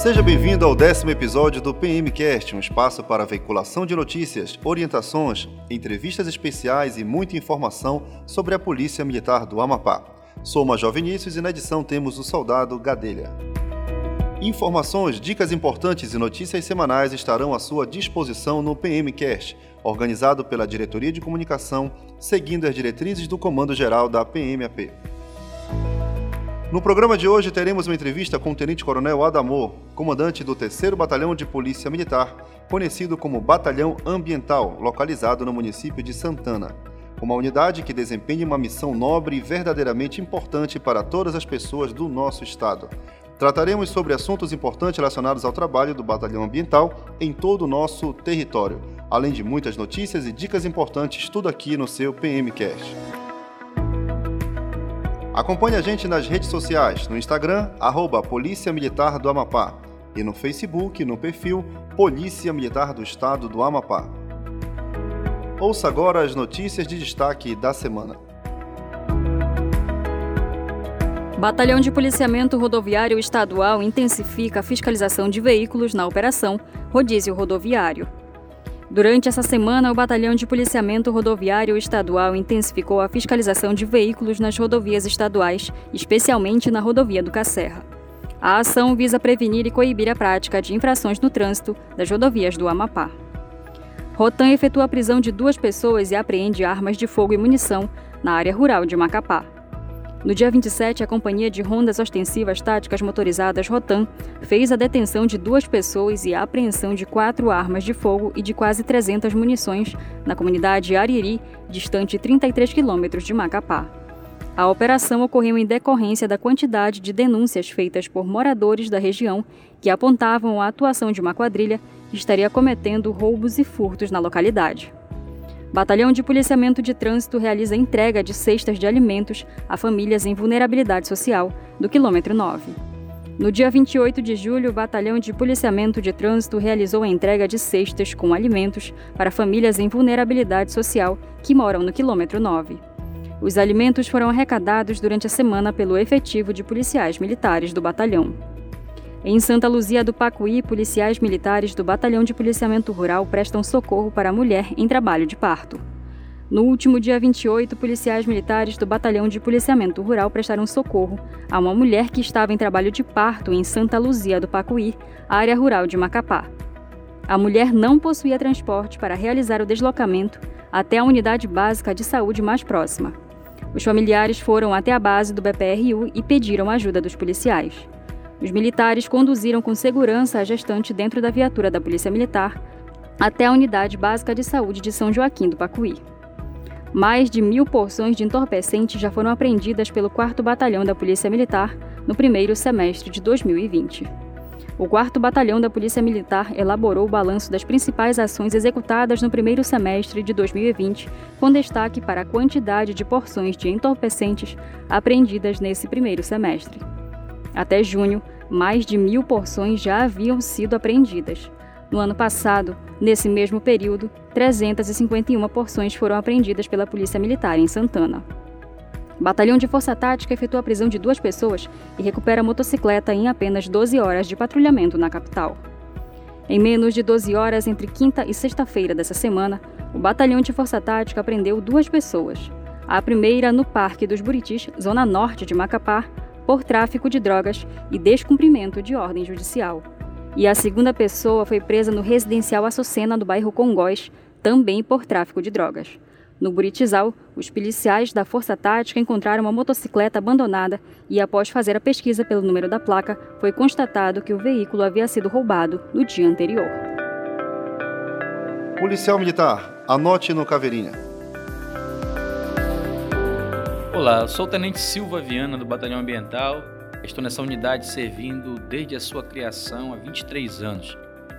Seja bem-vindo ao décimo episódio do PMcast, um espaço para veiculação de notícias, orientações, entrevistas especiais e muita informação sobre a Polícia Militar do Amapá. Sou Major Vinícius e na edição temos o soldado Gadelha. Informações, dicas importantes e notícias semanais estarão à sua disposição no PMcast, organizado pela Diretoria de Comunicação, seguindo as diretrizes do Comando Geral da PMAP. No programa de hoje teremos uma entrevista com o Tenente Coronel Adamor, comandante do 3 Batalhão de Polícia Militar, conhecido como Batalhão Ambiental, localizado no município de Santana. Uma unidade que desempenha uma missão nobre e verdadeiramente importante para todas as pessoas do nosso estado. Trataremos sobre assuntos importantes relacionados ao trabalho do Batalhão Ambiental em todo o nosso território, além de muitas notícias e dicas importantes, tudo aqui no seu PMcast. Acompanhe a gente nas redes sociais, no Instagram, arroba Polícia Militar do Amapá, e no Facebook, no perfil Polícia Militar do Estado do Amapá. Ouça agora as notícias de destaque da semana. Batalhão de Policiamento Rodoviário Estadual intensifica a fiscalização de veículos na operação Rodízio Rodoviário. Durante essa semana, o Batalhão de Policiamento Rodoviário Estadual intensificou a fiscalização de veículos nas rodovias estaduais, especialmente na rodovia do Cacerra. A ação visa prevenir e coibir a prática de infrações no trânsito das rodovias do Amapá. Rotan efetua a prisão de duas pessoas e apreende armas de fogo e munição na área rural de Macapá. No dia 27, a Companhia de Rondas Ostensivas Táticas Motorizadas Rotan fez a detenção de duas pessoas e a apreensão de quatro armas de fogo e de quase 300 munições na comunidade Ariri, distante 33 quilômetros de Macapá. A operação ocorreu em decorrência da quantidade de denúncias feitas por moradores da região que apontavam a atuação de uma quadrilha que estaria cometendo roubos e furtos na localidade. Batalhão de Policiamento de Trânsito realiza entrega de cestas de alimentos a famílias em vulnerabilidade social, do quilômetro 9. No dia 28 de julho, o Batalhão de Policiamento de Trânsito realizou a entrega de cestas com alimentos para famílias em vulnerabilidade social que moram no quilômetro 9. Os alimentos foram arrecadados durante a semana pelo efetivo de policiais militares do batalhão. Em Santa Luzia do Pacuí, policiais militares do Batalhão de Policiamento Rural prestam socorro para a mulher em trabalho de parto. No último dia 28, policiais militares do Batalhão de Policiamento Rural prestaram socorro a uma mulher que estava em trabalho de parto em Santa Luzia do Pacuí, área rural de Macapá. A mulher não possuía transporte para realizar o deslocamento até a unidade básica de saúde mais próxima. Os familiares foram até a base do BPRU e pediram ajuda dos policiais. Os militares conduziram com segurança a gestante dentro da viatura da Polícia Militar até a Unidade Básica de Saúde de São Joaquim do Pacuí. Mais de mil porções de entorpecentes já foram apreendidas pelo 4 Batalhão da Polícia Militar no primeiro semestre de 2020. O 4 Batalhão da Polícia Militar elaborou o balanço das principais ações executadas no primeiro semestre de 2020, com destaque para a quantidade de porções de entorpecentes apreendidas nesse primeiro semestre. Até junho, mais de mil porções já haviam sido apreendidas. No ano passado, nesse mesmo período, 351 porções foram apreendidas pela Polícia Militar em Santana. Batalhão de Força Tática efetua a prisão de duas pessoas e recupera a motocicleta em apenas 12 horas de patrulhamento na capital. Em menos de 12 horas entre quinta e sexta-feira dessa semana, o Batalhão de Força Tática prendeu duas pessoas. A primeira no Parque dos Buritis, zona norte de Macapá, por tráfico de drogas e descumprimento de ordem judicial. E a segunda pessoa foi presa no residencial Açocena do bairro Congós, também por tráfico de drogas. No Buritizal, os policiais da Força Tática encontraram uma motocicleta abandonada e, após fazer a pesquisa pelo número da placa, foi constatado que o veículo havia sido roubado no dia anterior. Policial Militar, anote no Caveirinha. Olá, sou o Tenente Silva Viana do Batalhão Ambiental. Estou nessa unidade servindo desde a sua criação há 23 anos.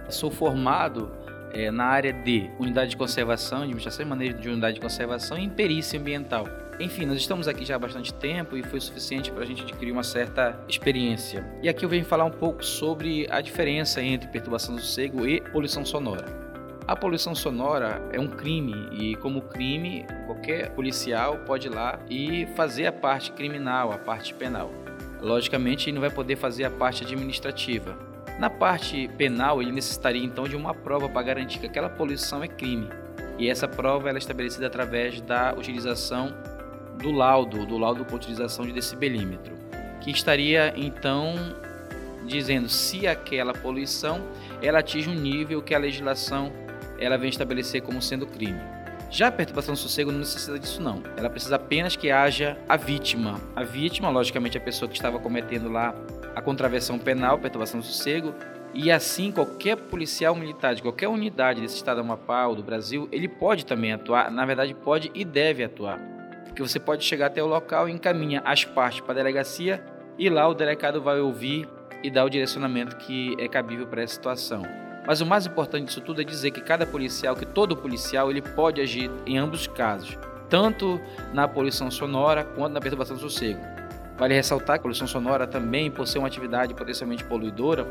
sou formado é, na área de unidade de conservação, administração e manejo de unidade de conservação e em perícia ambiental. Enfim, nós estamos aqui já há bastante tempo e foi suficiente para a gente adquirir uma certa experiência. E aqui eu venho falar um pouco sobre a diferença entre perturbação do sossego e poluição sonora. A poluição sonora é um crime e, como crime, qualquer policial pode ir lá e fazer a parte criminal, a parte penal. Logicamente, ele não vai poder fazer a parte administrativa. Na parte penal, ele necessitaria então de uma prova para garantir que aquela poluição é crime. E essa prova é estabelecida através da utilização do laudo, do laudo com utilização de decibelímetro, que estaria então dizendo se aquela poluição ela atinge um nível que a legislação ela vem estabelecer como sendo crime. Já a perturbação do sossego não necessita disso não. Ela precisa apenas que haja a vítima. A vítima, logicamente, a pessoa que estava cometendo lá a contravenção penal, perturbação do sossego, e assim qualquer policial militar de qualquer unidade desse estado do Amapá ou do Brasil, ele pode também atuar, na verdade pode e deve atuar. Porque você pode chegar até o local e encaminha as partes para a delegacia e lá o delegado vai ouvir e dar o direcionamento que é cabível para essa situação. Mas o mais importante disso tudo é dizer que cada policial, que todo policial, ele pode agir em ambos os casos, tanto na poluição sonora quanto na perturbação do sossego. Vale ressaltar que a poluição sonora também, por ser uma atividade potencialmente poluidora,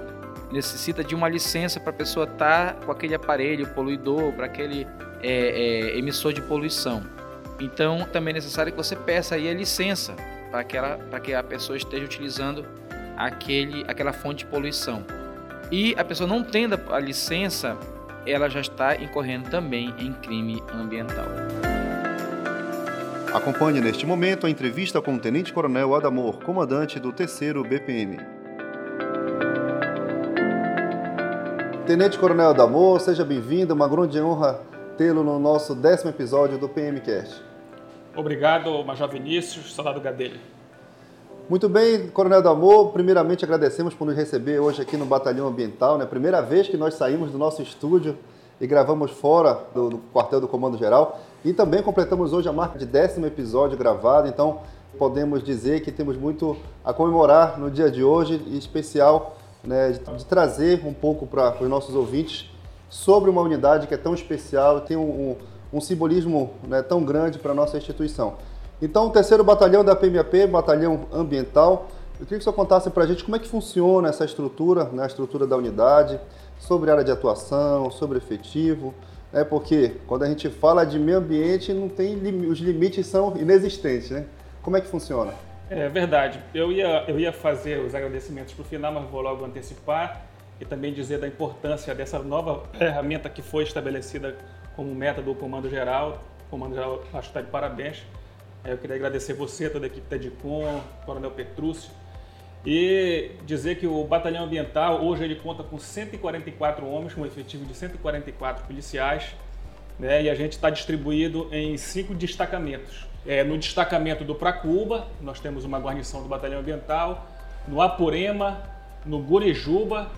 necessita de uma licença para a pessoa estar com aquele aparelho poluidor, para aquele é, é, emissor de poluição. Então, também é necessário que você peça aí a licença para que, que a pessoa esteja utilizando aquele, aquela fonte de poluição. E a pessoa não tendo a licença, ela já está incorrendo também em crime ambiental. Acompanhe neste momento a entrevista com o Tenente Coronel Adamor, comandante do 3 BPM. Tenente Coronel Adamor, seja bem-vindo, uma grande honra tê-lo no nosso décimo episódio do PMcast. Obrigado, Major Vinícius, soldado Gadelha. Muito bem, Coronel Damor, primeiramente agradecemos por nos receber hoje aqui no Batalhão Ambiental, né? Primeira vez que nós saímos do nosso estúdio e gravamos fora do, do quartel do Comando Geral e também completamos hoje a marca de décimo episódio gravado, então podemos dizer que temos muito a comemorar no dia de hoje, em especial né, de, de, trazer um pouco para os nossos ouvintes sobre uma unidade que é tão especial e tem um, um, um simbolismo né, tão grande para a nossa instituição. Então, o terceiro batalhão da PMAP, batalhão ambiental, eu queria que senhor contasse para a gente como é que funciona essa estrutura, né, a estrutura da unidade, sobre área de atuação, sobre efetivo, né, porque quando a gente fala de meio ambiente, não tem os limites são inexistentes, né? Como é que funciona? É verdade. Eu ia, eu ia fazer os agradecimentos para o final, mas vou logo antecipar e também dizer da importância dessa nova ferramenta que foi estabelecida como meta do Comando Geral. O Comando Geral acho que está de parabéns eu queria agradecer você, toda a equipe TEDCOM, Coronel Petrúcio, e dizer que o Batalhão Ambiental hoje ele conta com 144 homens, com um efetivo de 144 policiais, né, e a gente está distribuído em cinco destacamentos. É, no destacamento do Pracuba, nós temos uma guarnição do Batalhão Ambiental, no Apurema, no Gurijuba,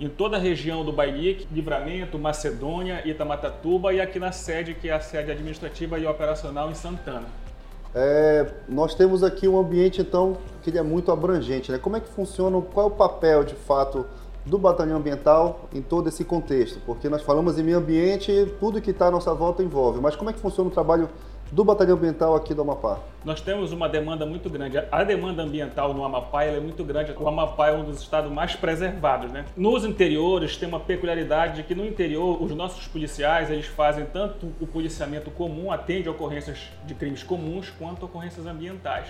em toda a região do Bailique, Livramento, Macedônia, Itamatatuba e aqui na sede, que é a sede administrativa e operacional em Santana. É, nós temos aqui um ambiente, então, que ele é muito abrangente. Né? Como é que funciona, qual é o papel, de fato, do batalhão ambiental em todo esse contexto? Porque nós falamos em meio ambiente, tudo que está à nossa volta envolve. Mas como é que funciona o trabalho do Batalhão Ambiental aqui do Amapá? Nós temos uma demanda muito grande. A demanda ambiental no Amapá é muito grande. O Amapá é um dos estados mais preservados. Né? Nos interiores tem uma peculiaridade de que no interior os nossos policiais eles fazem tanto o policiamento comum, atende ocorrências de crimes comuns, quanto ocorrências ambientais.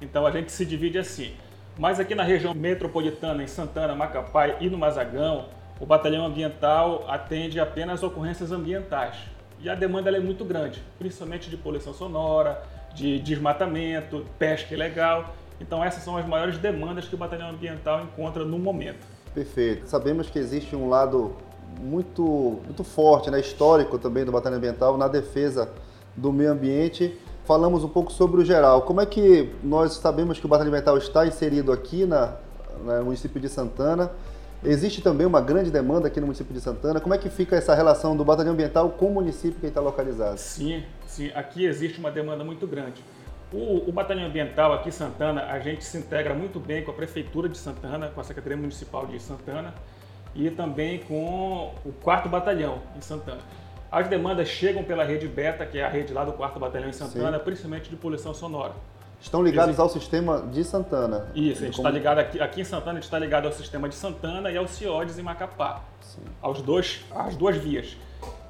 Então a gente se divide assim. Mas aqui na região metropolitana, em Santana, Macapá e no Mazagão, o batalhão ambiental atende apenas ocorrências ambientais e a demanda é muito grande, principalmente de poluição sonora, de desmatamento, pesca ilegal. Então essas são as maiores demandas que o batalhão ambiental encontra no momento. Perfeito. Sabemos que existe um lado muito, muito forte, né, histórico também do batalhão ambiental na defesa do meio ambiente. Falamos um pouco sobre o geral. Como é que nós sabemos que o batalhão ambiental está inserido aqui na, no município de Santana? Existe também uma grande demanda aqui no município de Santana. Como é que fica essa relação do batalhão ambiental com o município que está localizado? Sim, sim. Aqui existe uma demanda muito grande. O, o, batalhão ambiental aqui em Santana, a gente se integra muito bem com a prefeitura de Santana, com a Secretaria Municipal de Santana e também com o quarto batalhão em Santana. As demandas chegam pela rede Beta, que é a rede lá do quarto batalhão em Santana, Sim. principalmente de poluição sonora. Estão ligados ao sistema de Santana. Isso, a gente está ligado aqui, aqui em Santana, a gente está ligado ao sistema de Santana e ao CIODES em Macapá. Sim. Aos dois, às duas vias.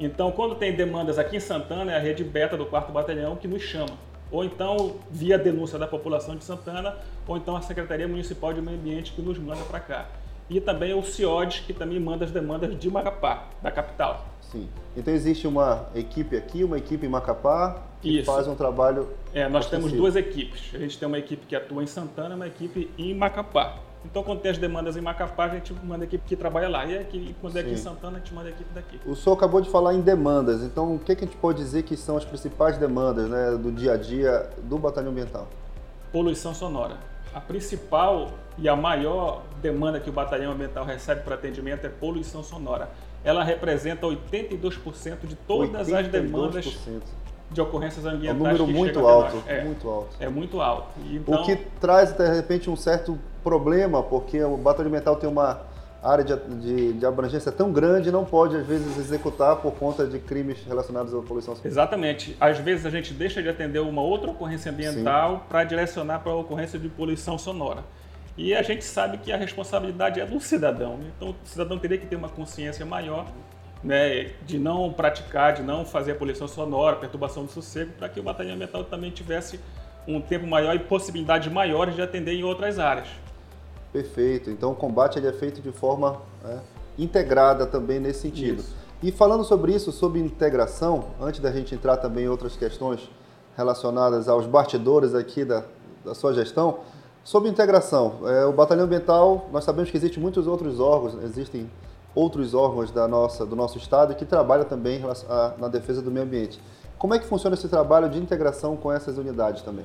Então, quando tem demandas aqui em Santana, é a rede beta do 4 Batalhão que nos chama. Ou então, via denúncia da população de Santana, ou então a Secretaria Municipal de Meio Ambiente que nos manda para cá. e também o CIODES, que também manda as demandas de Macapá, da capital. Sim. Então existe uma equipe aqui, uma equipe em Macapá, que Isso. faz um trabalho. É, nós temos duas equipes. A gente tem uma equipe que atua em Santana e uma equipe em Macapá. Então, quando tem as demandas em Macapá, a gente manda a equipe que trabalha lá. E aqui, quando é aqui em Santana, a gente manda a equipe daqui. O senhor acabou de falar em demandas. Então, o que, que a gente pode dizer que são as principais demandas né, do dia a dia do Batalhão Ambiental? Poluição sonora. A principal e a maior demanda que o Batalhão Ambiental recebe para atendimento é poluição sonora. Ela representa 82% de todas 82%. as demandas de ocorrências ambientais. É um número muito alto, é, muito alto. É muito alto. Então, o que traz, de repente, um certo problema, porque o batalhão ambiental tem uma área de, de, de, abrangência tão grande não pode, às vezes, executar por conta de crimes relacionados à poluição sonora. Exatamente. Às vezes a gente deixa de atender uma outra ocorrência ambiental para direcionar para a ocorrência de poluição sonora. E a gente sabe que a responsabilidade é do cidadão. Então o cidadão teria que ter uma consciência maior né, de não praticar, de não fazer a poluição sonora, perturbação do sossego, para que o batalhão ambiental também tivesse um tempo maior e possibilidades maiores de atender em outras áreas. Perfeito. Então o combate ele é feito de forma é, integrada também nesse sentido. Isso. E falando sobre isso, sobre integração, antes da gente entrar também em outras questões relacionadas aos bastidores aqui da, da sua gestão, sobre integração, é, o Batalhão Ambiental, nós sabemos que existem muitos outros órgãos, existem outros órgãos da nossa, do nosso estado que trabalham também na defesa do meio ambiente. Como é que funciona esse trabalho de integração com essas unidades também?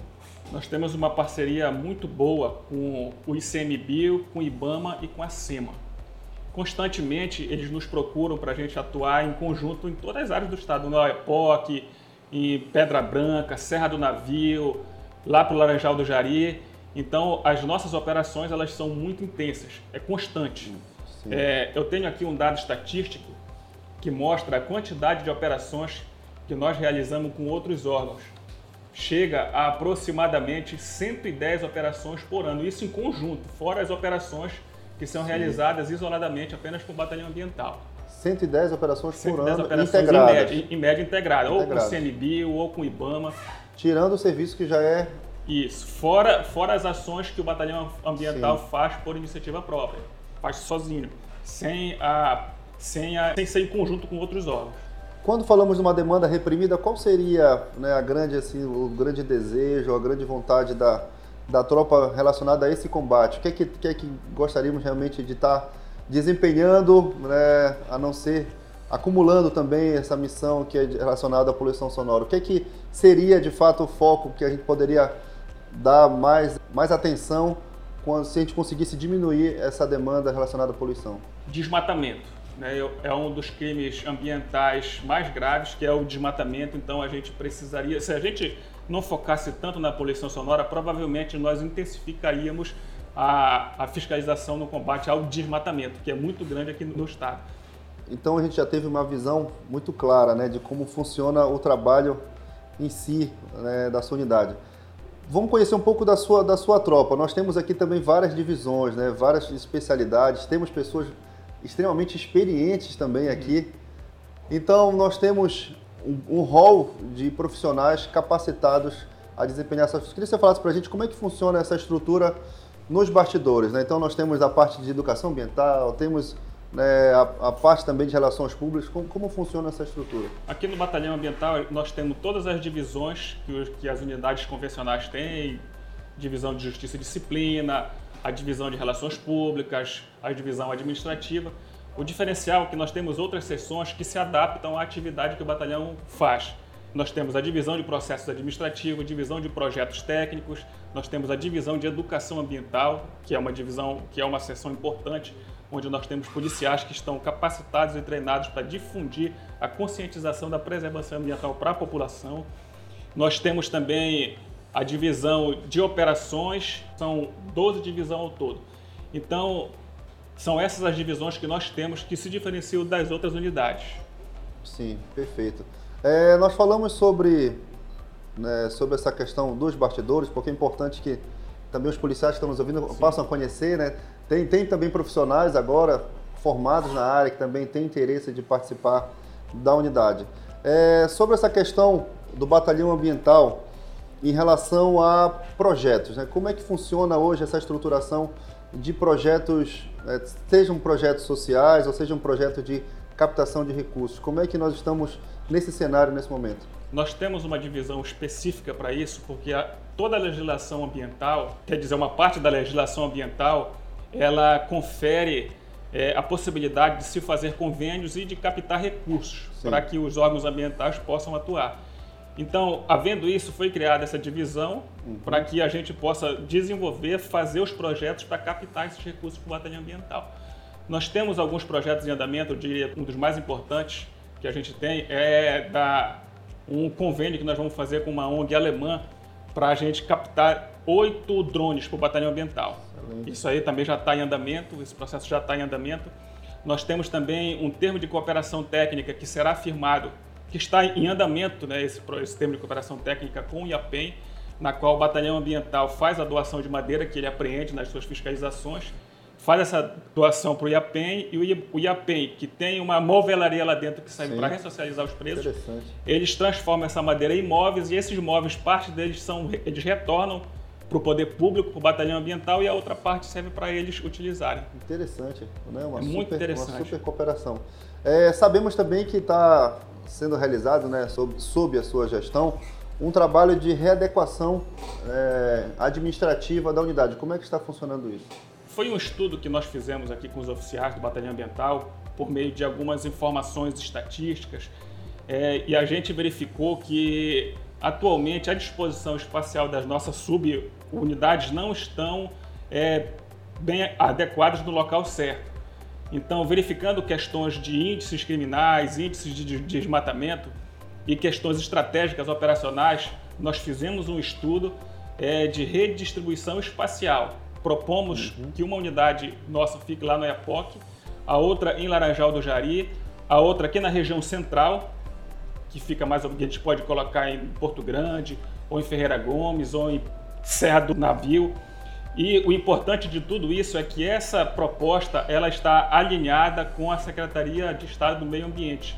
Nós temos uma parceria muito boa com o ICMBio, com o IBAMA e com a SEMA. Constantemente eles nos procuram para a gente atuar em conjunto em todas as áreas do estado, no EPOC, em Pedra Branca, Serra do Navio, lá para o Laranjal do Jari. Então as nossas operações elas são muito intensas, é constante. É, eu tenho aqui um dado estatístico que mostra a quantidade de operações que nós realizamos com outros órgãos. Chega a aproximadamente 110 operações por ano, isso em conjunto, fora as operações que são Sim. realizadas isoladamente apenas com o batalhão ambiental. 110 operações 110 por ano operações integradas. Em média, em média integrada, ou com o CNBio ou com o IBAMA. Tirando o serviço que já é... Isso, fora, fora as ações que o batalhão ambiental Sim. faz por iniciativa própria faz sozinho, sem, a, sem, a, sem ser em conjunto com outros órgãos. Quando falamos de uma demanda reprimida, qual seria né, a grande, assim, o grande desejo, a grande vontade da, da tropa relacionada a esse combate? O que é que, que, é que gostaríamos realmente de estar desempenhando, né, a não ser acumulando também essa missão que é relacionada à poluição sonora? O que é que seria de fato o foco que a gente poderia dar mais, mais atenção se a gente conseguisse diminuir essa demanda relacionada à poluição? Desmatamento. Né? É um dos crimes ambientais mais graves, que é o desmatamento. Então a gente precisaria, se a gente não focasse tanto na poluição sonora, provavelmente nós intensificaríamos a, a fiscalização no combate ao desmatamento, que é muito grande aqui no estado. Então a gente já teve uma visão muito clara né, de como funciona o trabalho em si né, da sua unidade. Vamos conhecer um pouco da sua, da sua tropa. Nós temos aqui também várias divisões, né? várias especialidades, temos pessoas extremamente experientes também aqui. Então, nós temos um, um hall de profissionais capacitados a desempenhar essas funções. Queria que você falasse para a gente como é que funciona essa estrutura nos bastidores. Né? Então, nós temos a parte de educação ambiental, temos né, a, a, parte também de relações públicas, como, como, funciona essa estrutura? Aqui no Batalhão Ambiental nós temos todas as divisões que, que as unidades convencionais têm, divisão de Justiça e Disciplina, a divisão de Relações Públicas, a divisão administrativa. O diferencial é que nós temos outras seções que se adaptam à atividade que o batalhão faz. Nós temos a divisão de processos administrativos, divisão de projetos técnicos, nós temos a divisão de educação ambiental, que é uma divisão que é uma seção importante onde nós temos policiais que estão capacitados e treinados para difundir a conscientização da preservação ambiental para a população. Nós temos também a divisão de operações, são 12 divisões ao todo. Então, são essas as divisões que nós temos que se diferenciam das outras unidades. Sim, perfeito. É, nós falamos sobre, né, sobre essa questão dos bastidores, porque é importante que também os policiais que estão nos ouvindo Sim. possam conhecer, né? Tem, tem também profissionais agora formados na área que também têm interesse de participar da unidade. É, sobre essa questão do batalhão ambiental em relação a projetos, né? como é que funciona hoje essa estruturação de projetos, é, sejam projetos sociais ou sejam projetos de captação de recursos. Como é que nós estamos nesse cenário nesse momento? Nós temos uma divisão específica para isso, porque a, toda a legislação ambiental, quer dizer, uma parte da legislação ambiental, ela confere é, a possibilidade de se fazer convênios e de captar recursos Sim. para que os órgãos ambientais possam atuar. Então, havendo isso, foi criada essa divisão uhum. para que a gente possa desenvolver, fazer os projetos para captar esses recursos para o batalhão ambiental. Nós temos alguns projetos em andamento, eu diria um dos mais importantes que a gente tem é da, um convênio que nós vamos fazer com uma ONG alemã para a gente captar oito drones para o batalhão ambiental. Isso aí também já está em andamento, esse processo já está em andamento. Nós temos também um termo de cooperação técnica que será firmado, que está em andamento, né, esse, esse termo de cooperação técnica com o IAPEM, na qual o batalhão ambiental faz a doação de madeira que ele apreende nas suas fiscalizações faz essa doação para o IAPEN e o IAPEN, que tem uma movelaria lá dentro que serve para ressocializar os preços, eles transformam essa madeira em móveis e esses móveis, parte deles são, eles retornam para o poder público, para o batalhão ambiental e a outra parte serve para eles utilizarem. Interessante, né? Uma é super, muito interessante. Uma super cooperação. É, sabemos também que está sendo realizado, né, sob, sob a sua gestão, um trabalho de readequação é, administrativa da unidade. Como é que está funcionando isso? Foi um estudo que nós fizemos aqui com os oficiais do Batalhão Ambiental, por meio de algumas informações estatísticas, é, e a gente verificou que atualmente a disposição espacial das nossas subunidades não estão é, bem adequadas no local certo. Então, verificando questões de índices criminais, índices de desmatamento e questões estratégicas operacionais, nós fizemos um estudo é, de redistribuição espacial propomos uhum. que uma unidade nossa fique lá no Iapoc, a outra em Laranjal do Jari, a outra aqui na região central, que fica mais que a gente pode colocar em Porto Grande, ou em Ferreira Gomes, ou em Serra do Navio. E o importante de tudo isso é que essa proposta ela está alinhada com a Secretaria de Estado do Meio Ambiente.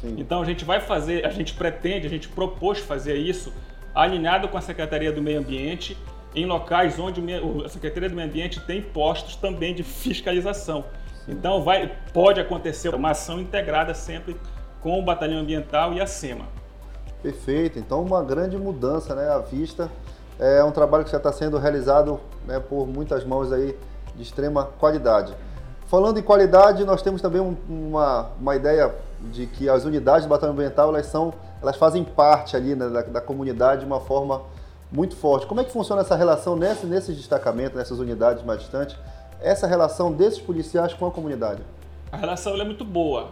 Sim. Então a gente vai fazer, a gente pretende, a gente propôs fazer isso alinhado com a Secretaria do Meio Ambiente em locais onde a Secretaria do Meio Ambiente tem postos também de fiscalização. Então vai, pode acontecer uma ação integrada sempre com o Batalhão Ambiental e a SEMA. Perfeito, então uma grande mudança né, à vista. É um trabalho que já está sendo realizado né, por muitas mãos aí de extrema qualidade. Falando em qualidade, nós temos também um, uma, uma ideia de que as unidades do Batalhão Ambiental elas, são, elas fazem parte ali né, da, da comunidade de uma forma muito forte. Como é que funciona essa relação nesse, nesses destacamentos, nessas unidades mais distantes? Essa relação desses policiais com a comunidade? A relação é muito boa.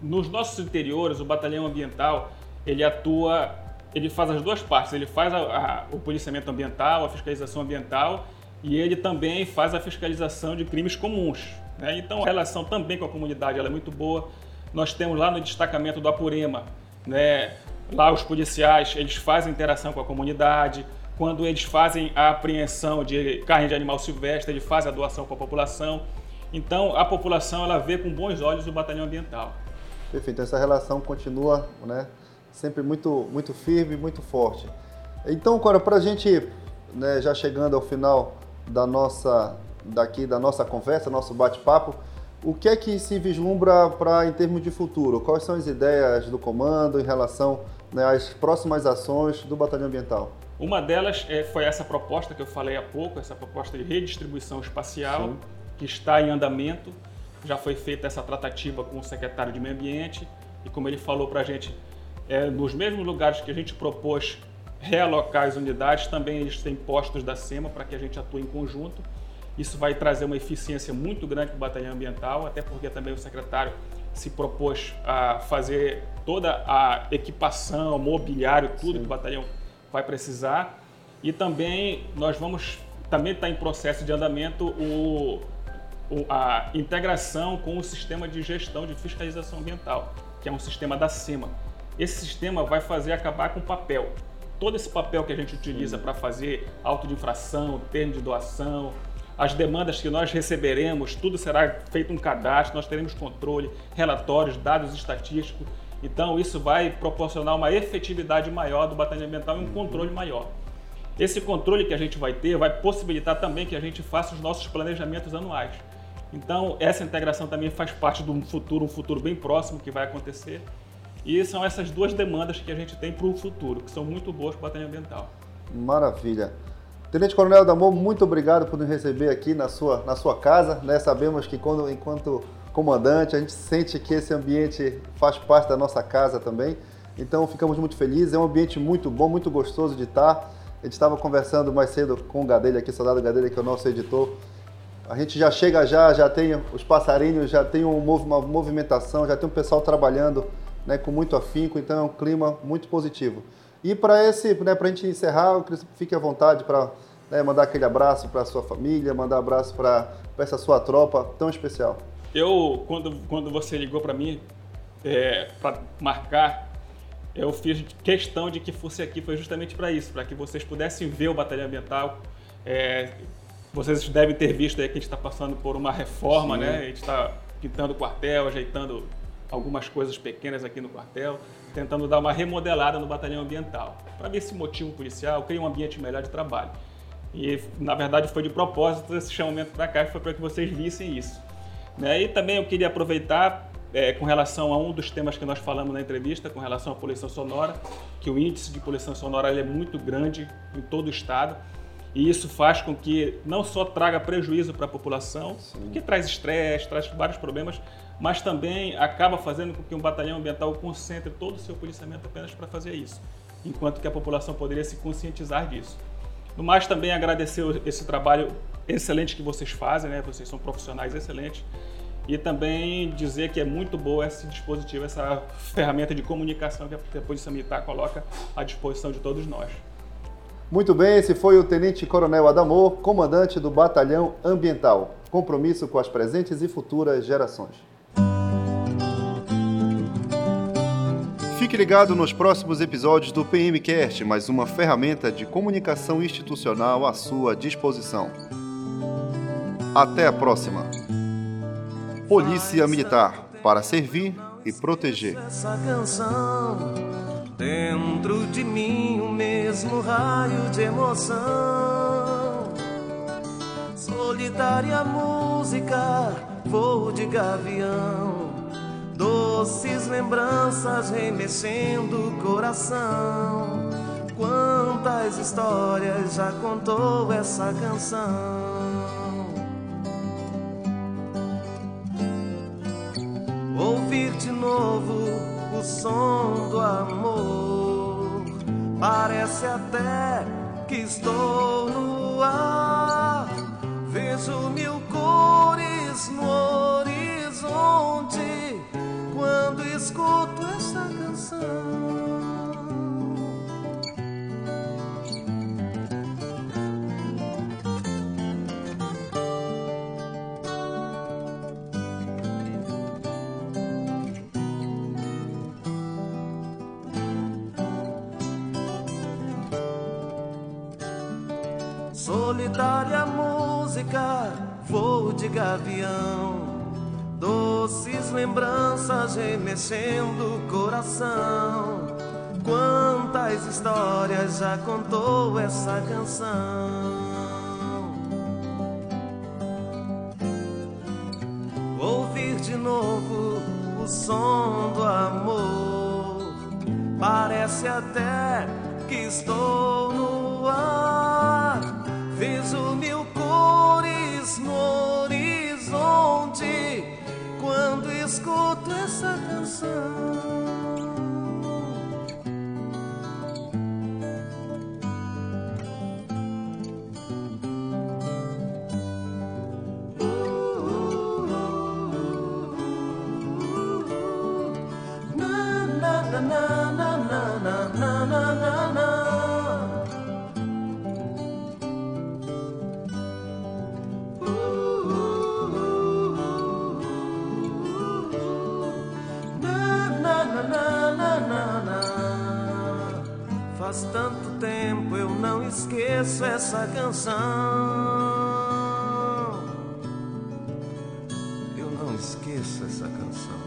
Nos nossos interiores, o batalhão ambiental ele atua, ele faz as duas partes. Ele faz a, a, o policiamento ambiental, a fiscalização ambiental e ele também faz a fiscalização de crimes comuns. Né? Então a relação também com a comunidade é muito boa. Nós temos lá no destacamento do Apurema né, Lá os policiais, eles fazem interação com a comunidade. Quando eles fazem a apreensão de carne de animal silvestre, eles fazem a doação para a população. Então, a população ela vê com bons olhos o batalhão ambiental. Perfeito. Essa relação continua, né, sempre muito, muito firme, muito forte. Então, agora para a gente, né, já chegando ao final da nossa daqui da nossa conversa, nosso bate-papo, o que é que se vislumbra para em termos de futuro? Quais são as ideias do comando em relação né, às próximas ações do Batalhão Ambiental? Uma delas é, foi essa proposta que eu falei há pouco, essa proposta de redistribuição espacial, Sim. que está em andamento. Já foi feita essa tratativa com o secretário de Meio Ambiente e, como ele falou para a gente, é, nos mesmos lugares que a gente propôs realocar as unidades, também eles têm postos da SEMA para que a gente atue em conjunto. Isso vai trazer uma eficiência muito grande para o batalhão ambiental, até porque também o secretário se propôs a fazer toda a equipação, mobiliário, tudo Sim. que o batalhão vai precisar. E também nós vamos, também está em processo de andamento o, o, a integração com o sistema de gestão de fiscalização ambiental, que é um sistema da SEMA. Esse sistema vai fazer acabar com o papel. Todo esse papel que a gente utiliza para fazer auto de infração, termo de doação, as demandas que nós receberemos, tudo será feito um cadastro, nós teremos controle, relatórios, dados estatísticos. Então, isso vai proporcionar uma efetividade maior do batalhão ambiental e um controle maior. Esse controle que a gente vai ter vai possibilitar também que a gente faça os nossos planejamentos anuais. Então, essa integração também faz parte de um futuro, um futuro bem próximo que vai acontecer. E são essas duas demandas que a gente tem para o futuro, que são muito boas para o batalhão ambiental. Maravilha. Tenente Coronel Damor, muito obrigado por nos receber aqui na sua, na sua casa. Né? Sabemos que quando, enquanto comandante, a gente sente que esse ambiente faz parte da nossa casa também. Então ficamos muito felizes. É um ambiente muito bom, muito gostoso de estar. A gente estava conversando mais cedo com o Gadelha aqui, soldado Gadelha, que é o nosso editor. A gente já chega já, já tem os passarinhos, já tem uma movimentação, já tem um pessoal trabalhando né, com muito afinco, então é um clima muito positivo. E para esse, né, para a gente encerrar, eu queria que fique à vontade para né, mandar aquele abraço para a sua família, mandar abraço para essa sua tropa tão especial. Eu, quando, quando você ligou para mim é, para marcar, eu fiz questão de que fosse aqui, foi justamente para isso, para que vocês pudessem ver o Batalhão Ambiental. É, vocês devem ter visto aí que a gente está passando por uma reforma, Sim. né? A gente está pintando o quartel, ajeitando algumas coisas pequenas aqui no quartel, tentando dar uma remodelada no batalhão ambiental. Para ver esse motivo policial, criar um ambiente melhor de trabalho. E, na verdade, foi de propósito esse chamamento para cá, foi para que vocês vissem isso. Né? E também eu queria aproveitar é, com relação a um dos temas que nós falamos na entrevista, com relação à poluição sonora, que o índice de poluição sonora é muito grande em todo o estado. E isso faz com que não só traga prejuízo para a população, Sim. que traz estresse, traz vários problemas, mas também acaba fazendo com que um batalhão ambiental concentre todo o seu policiamento apenas para fazer isso, enquanto que a população poderia se conscientizar disso. No mais, também agradecer esse trabalho excelente que vocês fazem, né? Vocês são profissionais excelentes. E também dizer que é muito boa esse dispositivo, essa ferramenta de comunicação que a Polícia Militar coloca à disposição de todos nós. Muito bem, esse foi o Tenente Coronel Adamor, comandante do Batalhão Ambiental. Compromisso com as presentes e futuras gerações. Fique ligado nos próximos episódios do PMcast, mais uma ferramenta de comunicação institucional à sua disposição. Até a próxima. Polícia Militar para servir e proteger. Dentro de mim o mesmo raio de emoção. Solitária música, voo de gavião. Doces lembranças remexendo o coração. Quantas histórias já contou essa canção? ouvir de novo o som do amor. Parece até que estou no ar. Vejo mil cores no solitária música, voo de gavião, doces lembranças remexendo o coração. Quantas histórias já contou essa canção? Ouvir de novo o som do amor, parece até que estou no ar Vejo mil escuto essa canção. Uh, uh, uh, na na na na na. Faz tanto tempo eu não esqueço essa canção. Eu não esqueço essa canção.